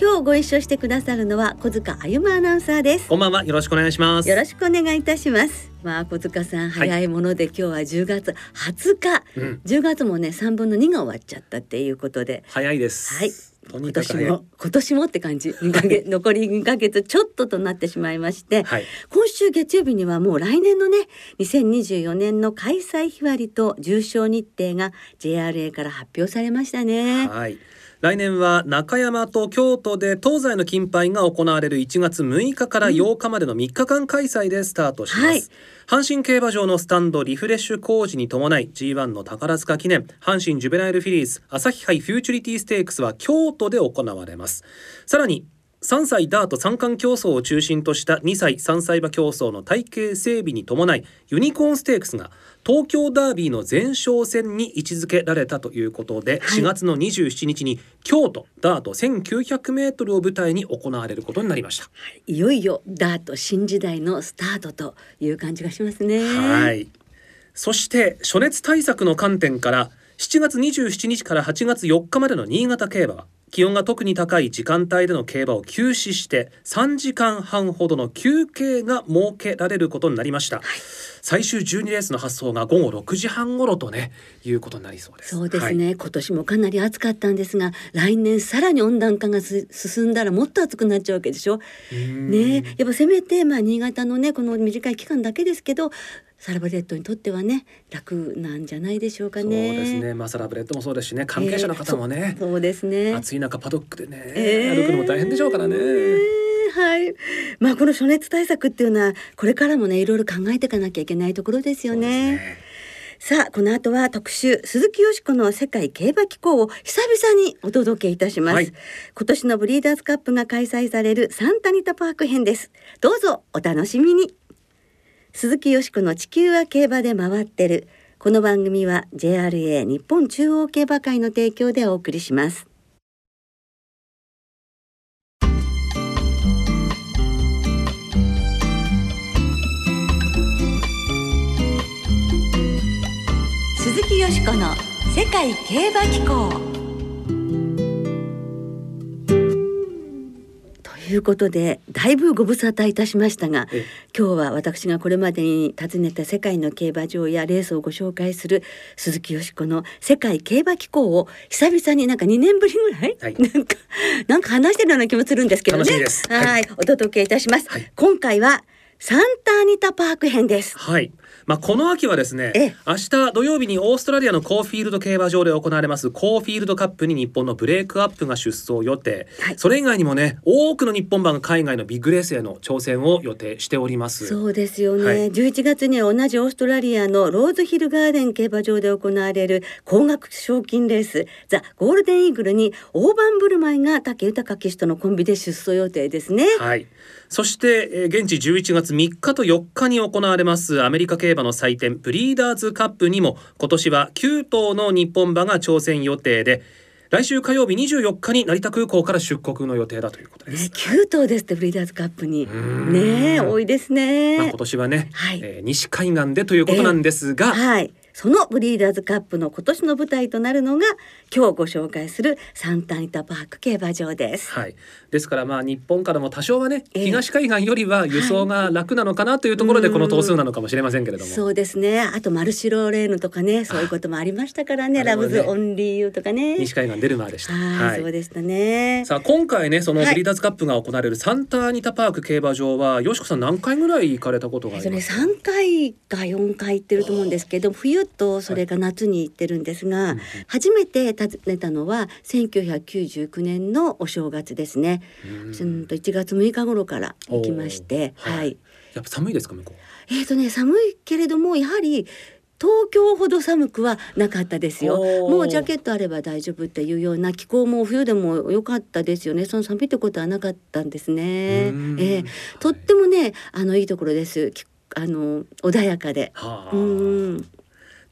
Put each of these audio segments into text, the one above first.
今日ご一緒してくださるのは小塚歩アナウンサーです。こんばんは。よろしくお願いします。よろしくお願いいたします。まあ小塚さん早いもので、今日は10月20日、うん、10月もね3分の2が終わっちゃったっていうことで。早いです。はい。今年も今年もって感じ。2ヶ月残り2ヶ月ちょっととなってしまいまして、はい、今週月曜日にはもう来年のね2024年の開催日割りと重賞日程が JRA から発表されましたね。はい来年は中山と京都で東西の金杯が行われる1月6日から8日までの3日間開催でスタートします、はい。阪神競馬場のスタンドリフレッシュ工事に伴い G1 の宝塚記念阪神ジュベナイルフィリーズ朝日杯フューチュリティステークスは京都で行われます。さらに3歳ダート三冠競争を中心とした2歳3歳馬競争の体系整備に伴いユニコーンステークスが東京ダービーの前哨戦に位置づけられたということで、はい、4月の27日に京都ダート1900メートルを舞台に行われることになりました、はい、いよいよダート新時代のスタートという感じがしますね。はい。そして暑熱対策の観点から7月27日から8月4日までの新潟競馬は気温が特に高い時間帯での競馬を休止して3時間半ほどの休憩が設けられることになりました、はい、最終12レースの発送が午後6時半頃とねいうことになりそうです。そうですね、はい、今年もかなり暑かったんですが来年さらに温暖化が進んだらもっと暑くなっちゃうわけでしょ。ね。やっぱせめてまあ新潟のねこの短い期間だけですけどサラブレッドにとってはね楽なんじゃないでしょうかね。そうですね。まあサラブレッドもそうですしね、関係者の方もね、えー、そうですね。暑い中パドックでね、えー、歩くのも大変でしょうからね。えーはい。まあこの暑熱対策っていうのはこれからもねいろいろ考えていかなきゃいけないところですよね。ねさあこの後は特集鈴木よしこの世界競馬機構を久々にお届けいたします、はい、今年のブリーダーズカップが開催されるサンタニタパーク編ですどうぞお楽しみに鈴木よしこの地球は競馬で回ってる。この番組は JRA 日本中央競馬会の提供でお送りします。鈴木よしこの世界競馬機構。いうことでだいぶご無沙汰いたしましたが今日は私がこれまでに訪ねた世界の競馬場やレースをご紹介する鈴木よしこの世界競馬機構を久々になんか2年ぶりぐらい、はい、なんかなんか話してるような気もするんですけどね。はい。お届けいたします、はい、今回はサンターニタパーク編です。はいまあ、この秋はですね明日土曜日にオーストラリアのコーフィールド競馬場で行われますコーフィールドカップに日本のブレイクアップが出走予定、はい、それ以外にもね多くの日本馬が海外のビッグレースへの挑戦を予定しております。そうですよね、はい、11月には同じオーストラリアのローズヒルガーデン競馬場で行われる高額賞金レースザ・ゴールデンイーグルに大盤振る舞いが武豊騎手とのコンビで出走予定ですね。はいそして、えー、現地11月3日と4日に行われますアメリカ競馬の祭典ブリーダーズカップにも今年は9頭の日本馬が挑戦予定で来週火曜日24日に成田空港から出国の予定だということです。ね、9頭ですってブリーダーズカップにね多いですね。まあ、今年はね、はい、えー、西海岸でということなんですが、えー、はい、そのブリーダーズカップの今年の舞台となるのが今日ご紹介するサンタニタパーク競馬場です。はい。ですからまあ日本からも多少はね、えー、東海岸よりは輸送が楽なのかなというところでこの頭数なのかもしれませんけれども。うそうですね。あとマルシロレーヌとかね、そういうこともありましたからね。ねラブズオンリーユーとかね。西海岸デルマーでした。はい、そうでしたね。さあ今回ねそのブリーダーズカップが行われるサンタニタパーク競馬場はよしこさん何回ぐらい行かれたことがありますか？ね、回か四回行ってると思うんですけど、冬とそれが夏に行ってるんですが、初めて訪ねたのは1999年のお正月ですね。うんと1月6日頃から行きまして、はい、はい。やっぱ寒いですか向こう。えっ、ー、とね寒いけれどもやはり東京ほど寒くはなかったですよ。もうジャケットあれば大丈夫っていうような気候も冬でも良かったですよね。その寒いってことはなかったんですね。えー、とってもねあのいいところです。あの穏やかで。はあうん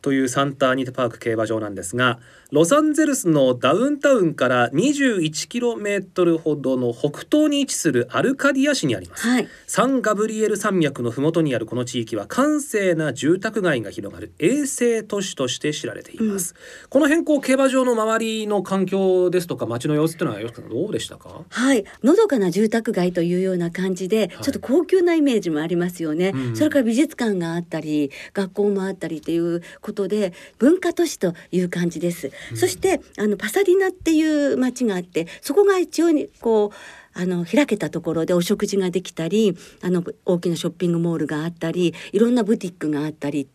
というサンタアニタパーク競馬場なんですがロサンゼルスのダウンタウンから 21km ほどの北東に位置するアルカディア市にあります、はい。サンガブリエル山脈の麓にあるこの地域は閑静な住宅街が広がる衛星都市として知られています、この変更競馬場の周りの環境ですとか街の様子っていうのはよしさんどうでしたか？はい、のどかな住宅街というような感じで、はい。ちょっと高級なイメージもありますよね、うん。それから美術館があったり学校もあったりっていうことで文化都市という感じです、そしてあのパサディナっていう町があってそこが一応にこうあの開けたところでお食事ができたりあの大きなショッピングモールがあったりいろんなブティックがあったり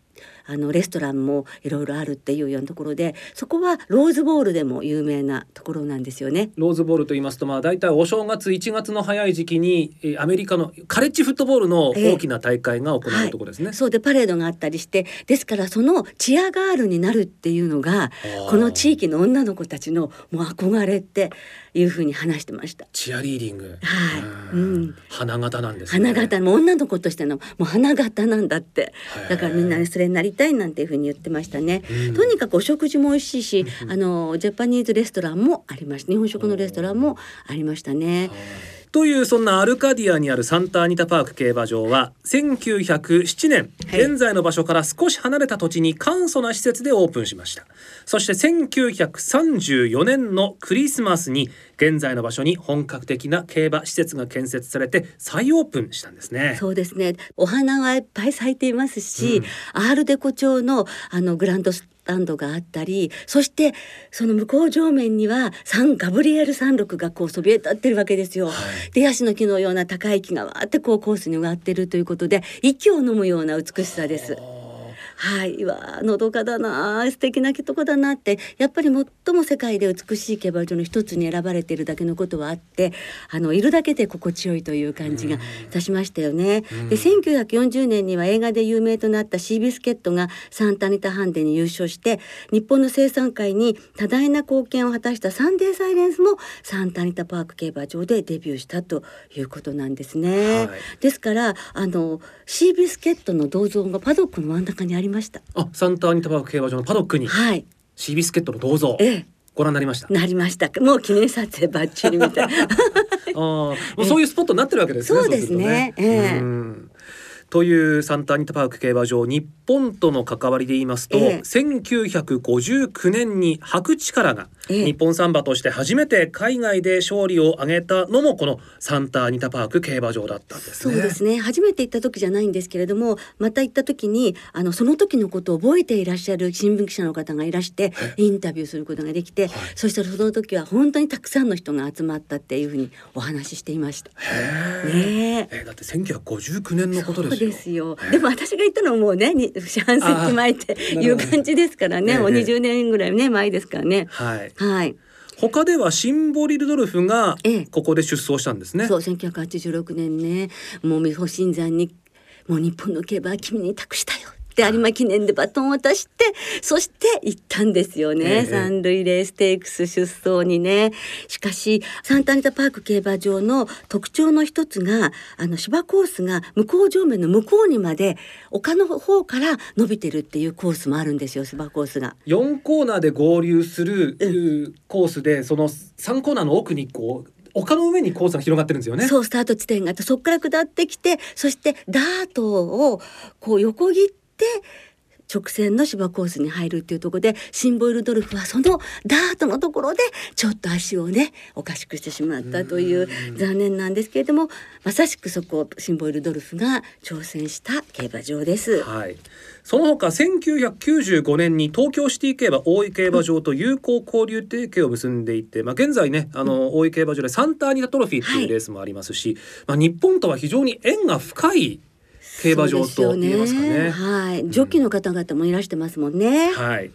あのレストランもいろいろあるっていうようなところでそこはローズボールでも有名なところなんですよね。ローズボールと言いますとまあ大体お正月1月の早い時期にえーアメリカのカレッジフットボールの大きな大会が行われるところですね、そうでパレードがあったりしてですからそのチアガールになるっていうのがー。この地域の女の子たちのもう憧れっていうふうに話してました。チアリーディング、はい。うんうん。花形なんですね。花形。もう女の子としてのもう花形なんだって。だからみんなにそれになりたいなんていうふうに言ってましたね。うんとにかくお食事も美味しいし、あのジャパニーズレストランもありました日本食のレストランもありましたね。というそんなアルカディアにあるサンタアニタパーク競馬場は1907年、現在の場所から少し離れた土地に簡素な施設でオープンしましたそして1934年のクリスマスに現在の場所に本格的な競馬施設が建設されて再オープンしたんですねそうですね。お花がいっぱい咲いていますし、アールデコ調のあのグランドスタンドがあったり、そしてその向こう上面にはサンガブリエル山麓がこうそびえ立ってるわけですよ。はいでヤシの木のような高い木がわーってこうコースに植わってるということで息を飲むような美しさです。はい、うわあのどかだな素敵なとこだなって。やっぱり最も世界で美しい競馬場の一つに選ばれているだけのことはあってあのいるだけで心地よいという感じがいたしましたよね。で1940年には映画で有名となったシービスケットがサンタニタハンデに優勝して日本の生産界に多大な貢献を果たしたサンデーサイレンスもサンタニタパーク競馬場でデビューしたということなんですね。はい。ですからあのシービスケットの銅像がパドックの真ん中にありました。あサンタアニタパーク競馬場のパドックにはい、シービスケットの銅像ええ、ご覧になりました？なりました。もう記念撮影バッチリみたいな。あーもうそういうスポットになってるわけですね。そうですねそうするとええうんというサンタアニタパーク競馬場日本との関わりで言いますと、ええ。1959年に白力がええ。日本サンバとして初めて海外で勝利を挙げたのもこのサンタアニタパーク競馬場だったんですそうね。ですね。初めて行った時じゃないんですけれどもまた行った時にあのその時のことを覚えていらっしゃる新聞記者の方がいらしてインタビューすることができて、はい。そしたらその時は本当にたくさんの人が集まったっていうふうにお話ししていました。ねえ。えだって1959年のことですですよ。でも私が行ったのはもうね、に半世紀前っていう感じですからね、もうええ20年ぐらいね前ですからね。はい。はい。他ではシンボリルドルフがええここで出走したんですね。そう1986年ねもう美保新山にもう日本の競馬は君に託したよって有馬記念でバトンを渡してそして行ったんですよね、ええ三塁レーステークス出走にねしかしサンタアニタパーク競馬場の特徴の一つがあの芝コースが向こう上面の向こうにまで丘の方から伸びてるっていうコースもあるんですよ芝コースが。4コーナーで合流するうコースでその3コーナーの奥にこう丘の上にコースが広がってるんですよね。そうスタート地点があってそこから下ってきてそしてダートをこう横切って直線の芝コースに入るっていうところでシンボイルドルフはそのダートのところでちょっと足をねおかしくしてしまったという残念なんですけれどもまさしくそこをシンボイルドルフが挑戦した競馬場です。はい。その他1995年に東京シティ競馬大井競馬場と友好交流提携を結んでいて、まあ現在ねあの大井競馬場でサンタアニタトロフィーっていうレースもありますし、まあ日本とは非常に縁が深い競馬場と言えますかそうですよね。はい、ジョッキーの方々もいらしてますもんね。はい。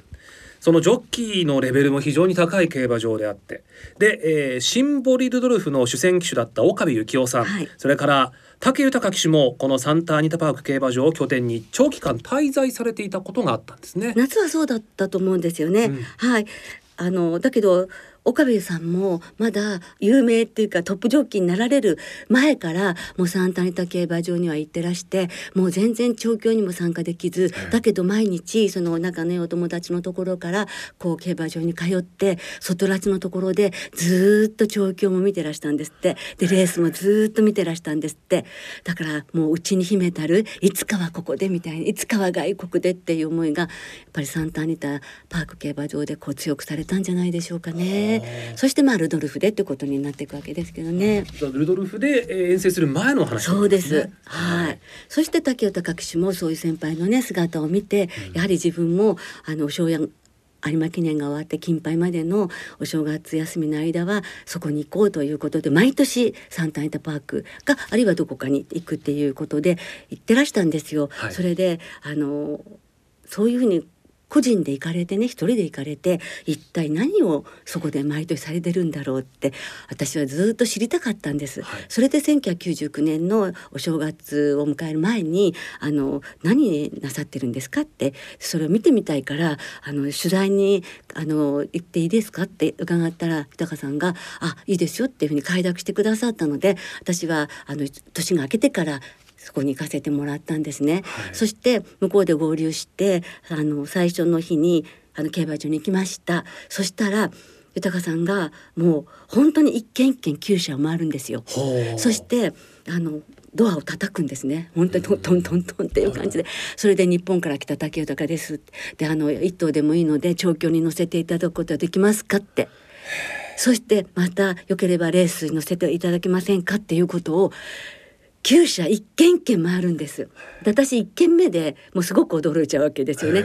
そのジョッキーのレベルも非常に高い競馬場であってで、えーシンボリルドルフの主戦騎手だった岡部幸男さん、はいそれから武豊騎手もこのサンタアニタパーク競馬場を拠点に長期間滞在されていたことがあったんですね。夏はそうだったと思うんですよね。うんはい。あのだけど岡部さんもまだ有名っていうかトップジョッキーになられる前からもうサンタニタ競馬場には行ってらしてもう全然調教にも参加できずだけど毎日その仲のいいお友達のところからこう競馬場に通って外拉致のところでずっと調教も見てらしたんですって。でレースもずっと見てらしたんですって。だからもううちに秘めたるいつかはここでみたいないつかは外国でっていう思いがやっぱりサンタアニタパーク競馬場でこう強くされたんじゃないでしょうかね。そしてまあルドルフでってことになっていくわけですけどね。ルドルフで遠征する前の話、ね、そうです。はい。そして竹雄高騎手もそういう先輩のね姿を見て、うん、やはり自分もあの庄屋有馬記念が終わって金杯までのお正月休みの間はそこに行こうということで毎年サンタイタパークがあるいはどこかに行くっていうことで行ってらしたんですよ。はい、それであのそういうふうに個人で行かれてね一人で行かれて一体何をそこで毎年されてるんだろうって私はずっと知りたかったんです。はい、それで1999年のお正月を迎える前にあの何なさってるんですかってそれを見てみたいからあの取材にあの行っていいですかって伺ったら豊さんが「あいいですよ」っていうふうに快諾してくださったので私はあの年が明けてからそこに行かせてもらったんですね、はい、そして向こうで合流してあの最初の日にあの競馬場に行きました。そしたら豊さんがもう本当に一軒一軒厩舎を回るんですよ。そしてあのドアを叩くんですね。本当にトントントントンっていう感じで。それで日本から来た竹豊です。であの一頭でもいいので調教に乗せていただくことはできますかって。そしてまたよければレースに乗せていただけませんかっていうことを厩舎一軒一軒回るんです私一軒目でもうすごく驚いちゃうわけですよね。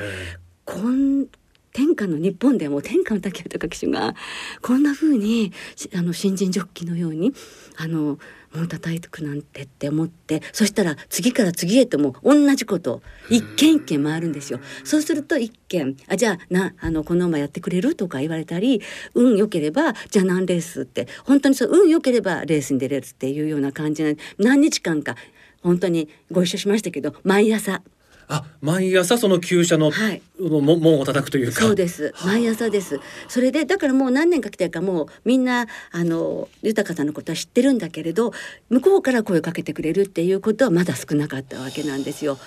こん天下の日本でも天下の竹豊騎手がこんな風にあの新人ジョッキーのようにあのもう叩いてくなんてって思ってそしたら次から次へとも同じこと一軒一軒回るんですよ。そうすると一軒あじゃあなあのこの馬やってくれるとか言われたり運良ければじゃあ何レースって本当にそう運良ければレースに出れるっていうような感じで何日間か本当にご一緒しましたけど毎朝あ毎朝その厩舎の、はい、門を叩くというか。そうです。毎朝です。それでだからもう何年か来てるかもうみんなあの豊さんのことは知ってるんだけれど向こうから声をかけてくれるっていうことはまだ少なかったわけなんですよ。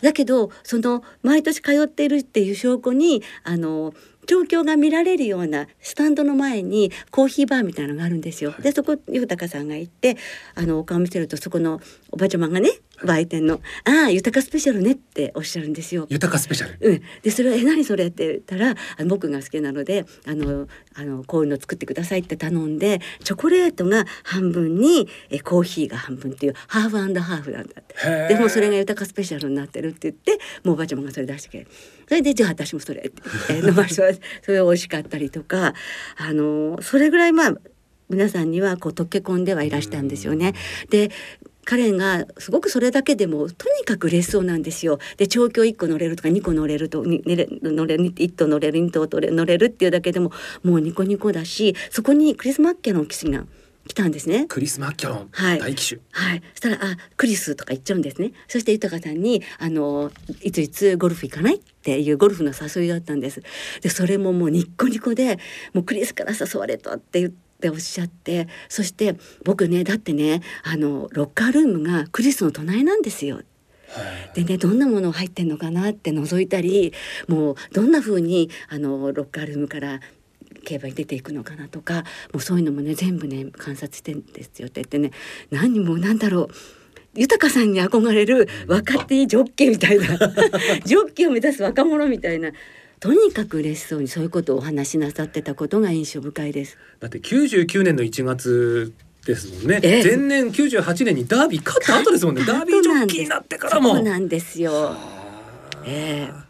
だけどその毎年通っているっていう証拠にあの状況が見られるようなスタンドの前にコーヒーバーみたいなのがあるんですよ。でそこ豊さんが行ってあのお顔見せるとそこのおばちゃまがね売店の「ああ豊スペシャルね」っておっしゃるんですよ。豊スペシャル、うん、でそれは「え何それ?」って言ったらあの僕が好きなのであのあのこういうの作ってくださいって頼んでチョコレートが半分にえコーヒーが半分っていうハーフハーフなんだってでもそれが豊スペシャルになってるって言ってもうおばあちゃまがそれ出してくれるそれでじゃあ私もそれって言って飲まそれそれ美味しかったりとかあのそれぐらいまあ皆さんにはこう溶け込んではいらしたんですよね。で彼がすごくそれだけでもとにかく嬉しそうなんですよ。で調教1個乗れるとか2個乗れると乗れ乗れる1頭乗れる2頭乗れるっていうだけでももうニコニコだしそこにクリス・マッケロン騎士が来たんですね。クリス・マッキャロン、はい、大騎手。はい。そしたら、あ、クリスとか言っちゃうんですね。そして豊さんに、あの、いついつゴルフ行かないっていうゴルフの誘いだったんです。で、それももうニッコニコで、もうクリスから誘われたって言って。っておっしゃってそして僕ねだってねあのロッカールームがクリスの隣なんですよ。でねどんなもの入ってんのかなって覗いたりもうどんな風にあのロッカールームから競馬に出ていくのかなとかもうそういうのもね全部ね観察してんですよって言ってね何もなんだろう豊さんに憧れる若手ジョッキーみたいな ジョッキーを目指す若者みたいなとにかく嬉しそうにそういうことをお話しなさってたことが印象深いです。だって99年の1月ですもんね、え前年98年にダービー勝った後ですもんね。ダービージョッキーになってからも。そうなんですよ。えー、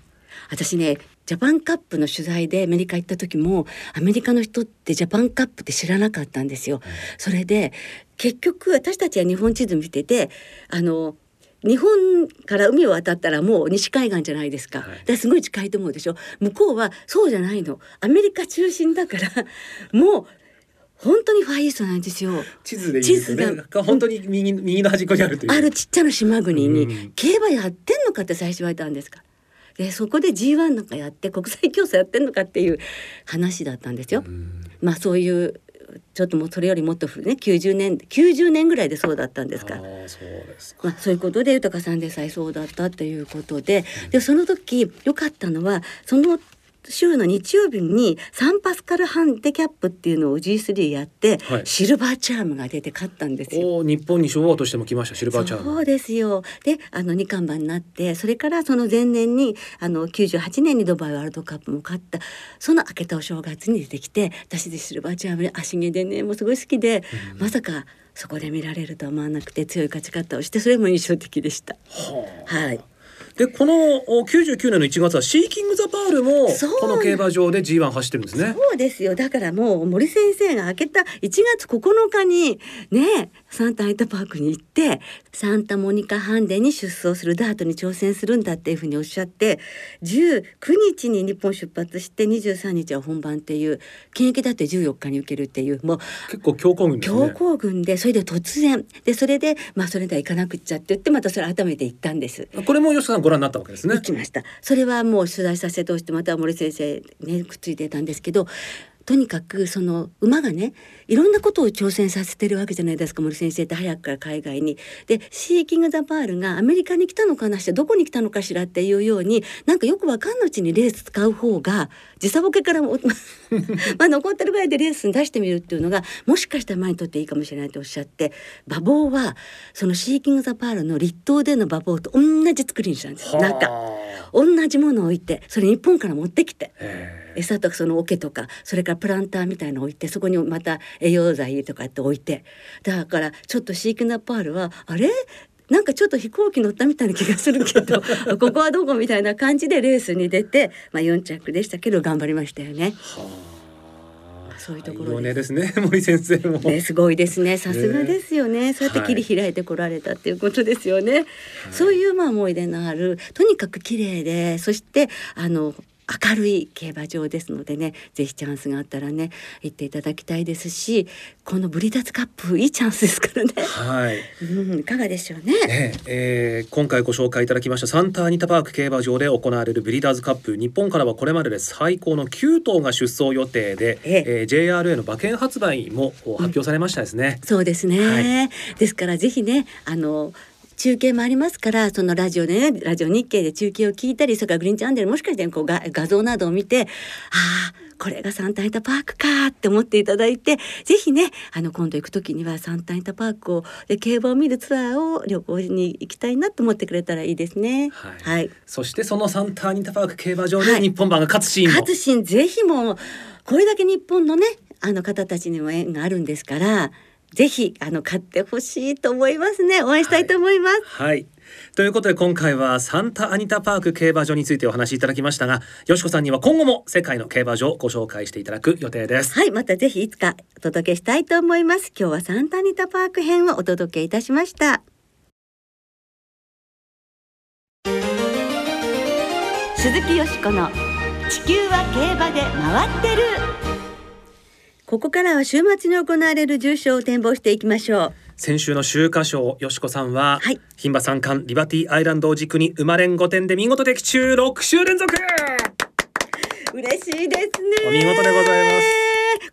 私ねジャパンカップの取材でアメリカ行った時もアメリカの人ってジャパンカップって知らなかったんですよ。それで結局私たちは日本地図見ててあの日本から海を渡ったらもう西海岸じゃないですか。はい、すごい近いと思うでしょ。向こうはそうじゃないの。アメリカ中心だからもう本当にファイーストなんですよ。地図でいいですね。が本当に右右の端っこにあるという。あるちっちゃな島国に、競馬やってんのかって最初言われたんですか。でそこで G1 なんかやって国際競争やってんのかっていう話だったんですよ。まあそういうちょっともうそれよりもっと古いね90年90年ぐらいでそうだったんですか。らそうですまあ、そういうことで豊さんでさえそうだったということで。でその時良かったのはその週の日曜日にサンパスカルハンデキャップっていうのを G3 やって、はい。シルバーチャームが出て勝ったんですよ。お日本に昭和としても来ましたシルバーチャームそうですよ。であの二冠馬になってそれからその前年にあの98年にドバイワールドカップも勝ったその明けたお正月に出てきて私でシルバーチャームで足毛でねもうすごい好きで、まさかそこで見られるとは思わなくて強い勝ち方をしてそれも印象的でした。はあ。はいでこのお99年の1月はシーキング・ザ・パールもこの競馬場で G1 走ってるんですね。そうですよだからもう森先生が明けた1月9日にねサンタアイタパークに行ってサンタモニカハンデに出走するダートに挑戦するんだっていうふうにおっしゃって19日に日本出発して23日は本番っていう検疫だって14日に受けるっていうもう結構強行軍です強ね。行軍でそれで突然でそれでまあそれでは行かなくっちゃって言ってまたそれ改めて行ったんです。これも吉田さんご覧になったわけですね行。きましたそれはもう取材させておしてまた森先生ねくっついてたんですけどとにかくその馬がねいろんなことを挑戦させてるわけじゃないですか森先生って早くから海外に。でシーキング・ザ・パールがアメリカに来たのかなしてどこに来たのかしらっていうようになんかよくわかんないうちにレース使う方が時差ボケからも まあ残ってるぐらいでレースに出してみるっていうのがもしかしたら馬にとっていいかもしれないとおっしゃって馬房はそのシーキング・ザ・パールの栗東での馬房と同じ作りにしたんです。なんかは同じものを置いてそれ日本から持ってきて餌とかその桶とかそれからプランターみたいのを置いてそこにまた栄養剤とかって置いてだからちょっとシークナパールはあれ？なんかちょっと飛行機乗ったみたいな気がするけど ここはどこみたいな感じでレースに出て、まあ、4着でしたけど頑張りましたよね。はあそういうところですねですね 森先生も。ね、すごいですね。さすがですよね。そうやって切り開いてこられたっていうことですよね。そういうまあ思い出のある、とにかく綺麗で、そしてあの明るい競馬場ですのでね、ぜひチャンスがあったらね、行っていただきたいですし、このブリダーズカップいいチャンスですからね。はい。うん、いかがでしょうね。えええー今回ご紹介いただきましたサンタアニタパーク競馬場で行われるブリーダーズカップ日本からはこれまでで最高の9頭が出走予定で、ええー JRA の馬券発売もお発表されましたですね。そうですね。はですからぜひね、あの中継もありますからそのラジオでねラジオ日経で中継を聞いたりそれからグリーンチャンネルもしかしてこうが画像などを見てああこれがサンタイタパークかって思っていただいてぜひねあの今度行く時にはサンタイタパークをで競馬を見るツアーを旅行に行きたいなと思ってくれたらいいですね。はい。はい。そしてそのサンタアニタパーク競馬場はい。で日本馬が勝つシーンも、勝つシーンぜひもうこれだけ日本のねあの方たちにも縁があるんですからぜひあの買ってほしいと思いますね応援したいと思います。はい。ということで今回はサンタアニタパーク競馬場についてお話しいただきましたが、よしこさんには今後も世界の競馬場をご紹介していただく予定です。はい、またぜひいつかお届けしたいと思います。今日はサンタニタパーク編をお届けいたしました。鈴木よしこの地球は競馬で回ってる。ここからは週末に行われる重賞を展望していきましょう。先週の秋華賞よしこさんは、はい牝馬三冠リバティアイランドを軸に生まれん5点で見事的中6週連続嬉しいですね。お見事でございます。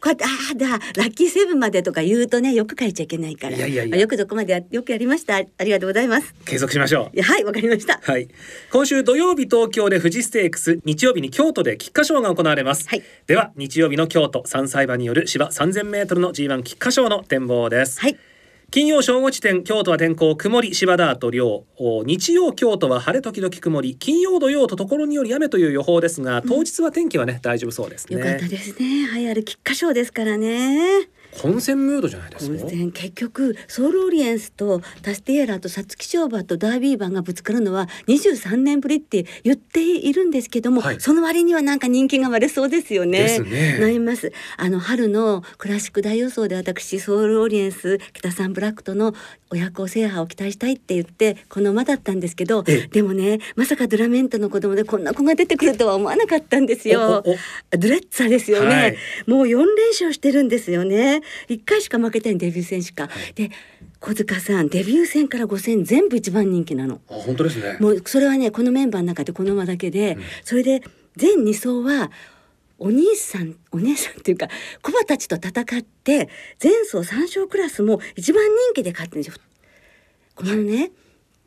こうやってああだラッキーセブンまでとか言うとねよく書いちゃいけないから。いやいやいやまあよくどこまでやよくやりました。ありがとうございます。継続しましょうはいわかりました。はい今週土曜日東京で富士ステークス日曜日に京都で菊花賞が行われます、はいでは日曜日の京都3歳馬による芝 3000m の G1 菊花賞の展望です、はい。金曜正午地点京都は天候曇り芝ダート量日曜京都は晴れ時々曇り金曜土曜とところにより雨という予報ですが当日は天気はね、大丈夫そうですねよかったですね。はいある菊花賞ですからね。混戦ムードじゃないですか？結局ソウルオリエンスとタスティエーラとサツキショーバとダービー馬がぶつかるのは23年ぶりって言っているんですけども、はい。その割にはなんか人気が割れそうですよね。ね。なります。あの春のクラシック大予想で私ソウルオリエンス北サンブラックとの親子制覇を期待したいって言ってこの馬だったんですけどええ。でもねまさかドラメントの子供でこんな子が出てくるとは思わなかったんですよ。ドレッツァですよね、はい。もう4連勝してるんですよね1回しか負けてないデビュー戦しか、で小塚さんデビュー戦から5戦全部一番人気なの。あ本当ですね。もうそれはねこのメンバーの中でこの馬だけで、うんそれで全2走はお兄さんお姉さんっていうかコバたちと戦って前走3勝クラスも一番人気で勝ってるんですよ。このね、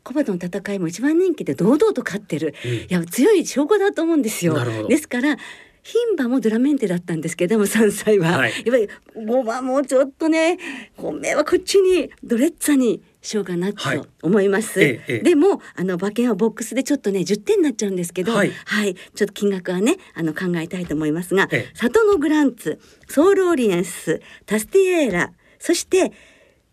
コバとの戦いも一番人気で堂々と勝ってる、うんいや強い証拠だと思うんですよ。ですから牝馬もドラメンテだったんですけども3歳は、はい。やっぱり5番もちょっとね本命はこっちにドレッツァにしようかなとはい。思います。ええええ。でもあの馬券はボックスでちょっとね10点になっちゃうんですけど、はい。ちょっと金額はねあの考えたいと思いますが、ええ。サトノグランツ、ソウルオリエンス、タスティエーラ、そして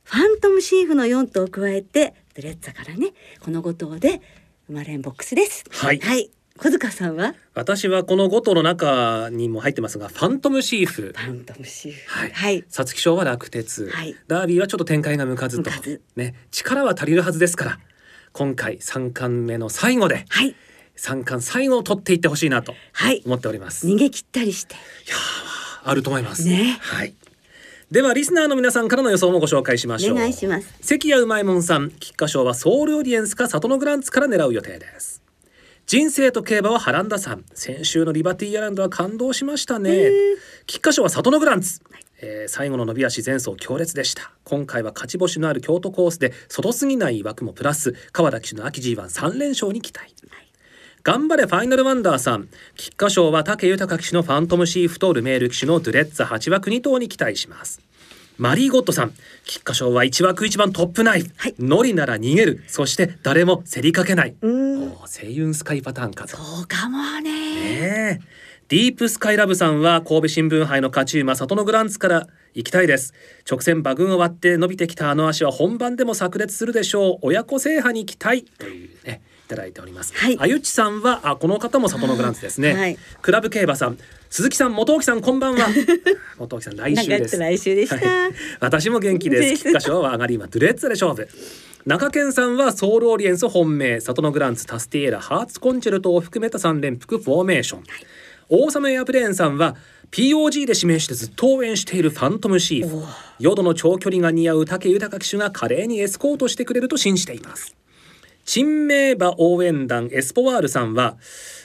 ファントムシーフの4頭を加えてドレッツァからねこの5頭で生まれんボックスです。はい。はい。小塚さんは？私はこの5頭の中にも入ってますがファントムシーフ。ファントムシーフ。はい。はい。皐月賞は落鉄、はい。ダービーはちょっと展開が向かずと。ね。力は足りるはずですから今回三冠目の最後ではい。三冠最後を取っていってほしいなとはい。思っております。い逃げ切ったりして。やーあると思います。ね。はい。ではリスナーの皆さんからの予想もご紹介しましょう。お願いします。関谷うまいもんさん菊花賞はソールオリエンスかサトノグランツから狙う予定です人生と競馬はハランダさん。先週のリバティアイランドは感動しましたね。菊花賞は里のグランツ、えー最後の伸び足前走強烈でした。今回は勝ち星のある京都コースで外すぎない枠もプラス川田騎手の秋 G13 連勝に期待。頑張れファイナルワンダーさん。菊花賞は武豊騎手のファントムシーフとルメール騎手のドゥレッツァ8枠2頭に期待しますマリーゴットさん。菊花賞は1枠1番トップナイフ、はい。ノリなら逃げる。そして誰も競りかけない、うーん。おー星雲スカイパターンかと。そうかもね。ねえ。ディープスカイラブさんは神戸新聞杯の勝ち馬里のグランツから行きたいです。直線馬群を割って伸びてきたあの足は本番でも炸裂するでしょう。親子制覇に期待というねいただいております、はい。あゆちさんはあこの方も里のグランツですね、はい。クラブ競馬さん鈴木さん元木さんこんばんは。元木さん来週です。来週でした。はい。私も元気でです。す菊花賞は上がり馬ドゥレッツァで勝負。中堅さんはソウルオリエンス本命里のグランツタスティエーラハーツコンチェルトを含めた3連複フォーメーション、王様エアプレーンさんは POG で指名してずっと応援しているファントムシーフ。淀の長距離が似合う武豊騎手が華麗にエスコートしてくれると信じています。珍名馬応援団エスポワールさんは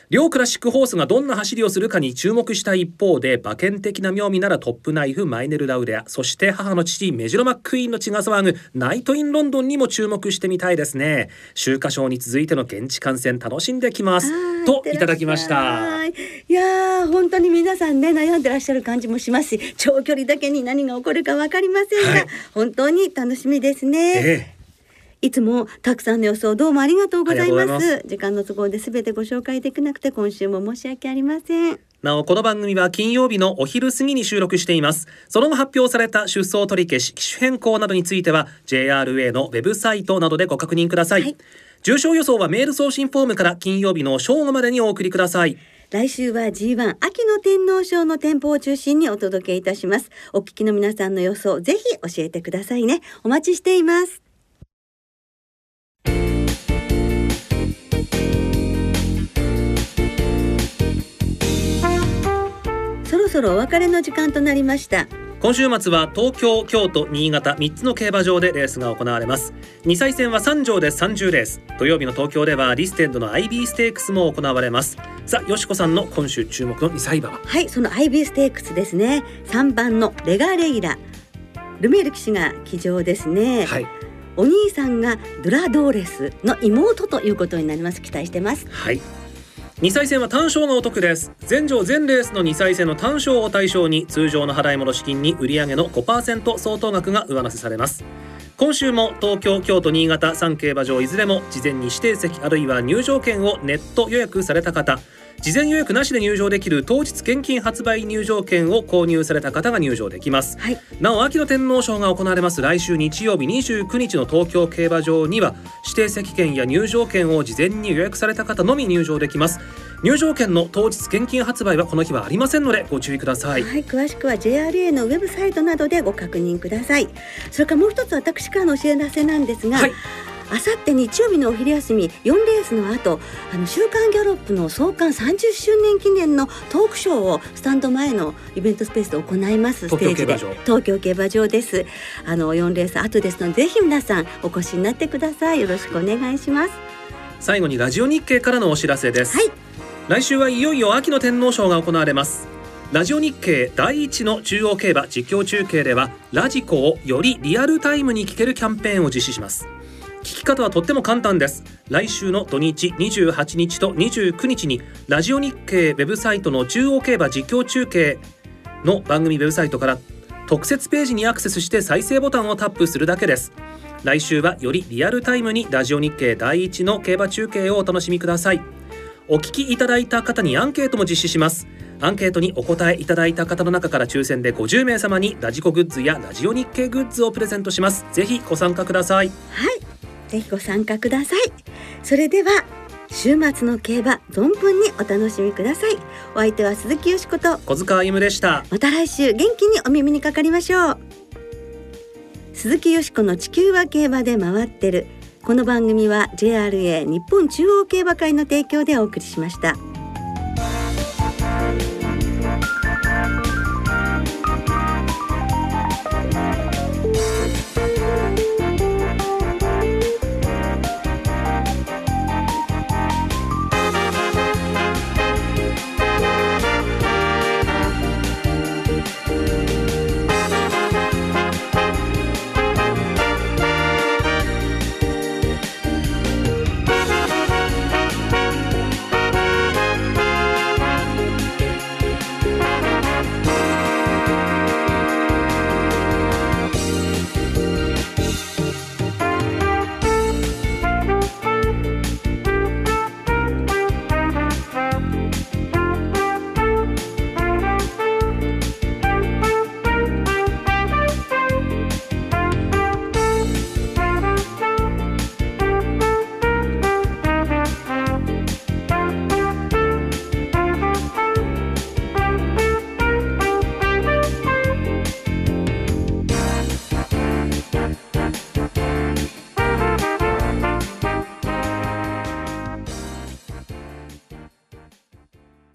両クラシックホースがどんな走りをするかに注目した一方で馬券的な妙味ならトップナイフマイネル・ラウレアそして母の父メジロ・マックイーンの血が騒ぐナイト・イン・ロンドンにも注目してみたいですね。秋華賞に続いての現地観戦楽しんできます。はい。といただきました。はいいやー本当に皆さんね悩んでらっしゃる感じもしますし長距離だけに何が起こるかわかりませんが、はい。本当に楽しみですね、ええいつもたくさんの予想どうもありがとうございます。時間の都合で全てご紹介できなくて今週も申し訳ありません。なおこの番組は金曜日のお昼過ぎに収録しています。その後発表された出走取り消し機種変更などについては JRA のウェブサイトなどでご確認ください、はい。重症予想はメール送信フォームから金曜日の正午までにお送りください。来週は G1 秋の天皇賞の店舗を中心にお届けいたします。お聞きの皆さんの予想ぜひ教えてくださいね。お待ちしていますそろお別れの時間となりました。今週末は東京京都新潟3つの競馬場でレースが行われます。2歳戦は3場で30レース。土曜日の東京ではリステッドの IB ステークスも行われます。さあよしこさんの今週注目の2歳馬は？はいその IB ステークスですね。3番のレガレイラ。ルメール騎手が騎乗ですね、はい。お兄さんがドラドーレスの妹ということになります。期待してます。はい2歳戦は単勝がお得です。全場全レースの2歳戦の単勝を対象に通常の払い戻し金に売上の5%相当額が上乗せされます。今週も東京京都新潟3競馬場いずれも事前に指定席あるいは入場券をネット予約された方事前予約なしで入場できる当日現金発売入場券を購入された方が入場できます。はい。なお秋の天皇賞が行われます来週日曜日29日の東京競馬場には指定席券や入場券を事前に予約された方のみ入場できます。入場券の当日現金発売はこの日はありませんのでご注意ください。はい、詳しくは JRA のウェブサイトなどでご確認ください。それからもう一つ私からのお知らせなんですが、はいあさって日曜日のお昼休み4レースの後あの週刊ギャロップの創刊30周年記念のトークショーをスタンド前のイベントスペースで行います。ステージで。東京競馬場です。あの4レース後ですのでぜひ皆さんお越しになってください。よろしくお願いします。最後にラジオ日経からのお知らせです、はい。来週はいよいよ秋の天皇賞が行われます。ラジオ日経第一の中央競馬実況中継ではラジコをよりリアルタイムに聞けるキャンペーンを実施します聞き方はとっても簡単です。来週の土日28日と29日にラジオ日経ウェブサイトの中央競馬実況中継の番組ウェブサイトから特設ページにアクセスして再生ボタンをタップするだけです。来週はよりリアルタイムにラジオ日経第一の競馬中継をお楽しみください。お聞きいただいた方にアンケートも実施します。アンケートにお答えいただいた方の中から抽選で50名様にラジコグッズやラジオ日経グッズをプレゼントします。ぜひご参加ください。はい。ぜひご参加ください。それでは週末の競馬存分にお楽しみください。お相手は鈴木よしこと小塚歩でした。また来週元気にお耳にかかりましょう。鈴木よしこの地球は競馬で回ってる。この番組は JRA 日本中央競馬会の提供でお送りしました。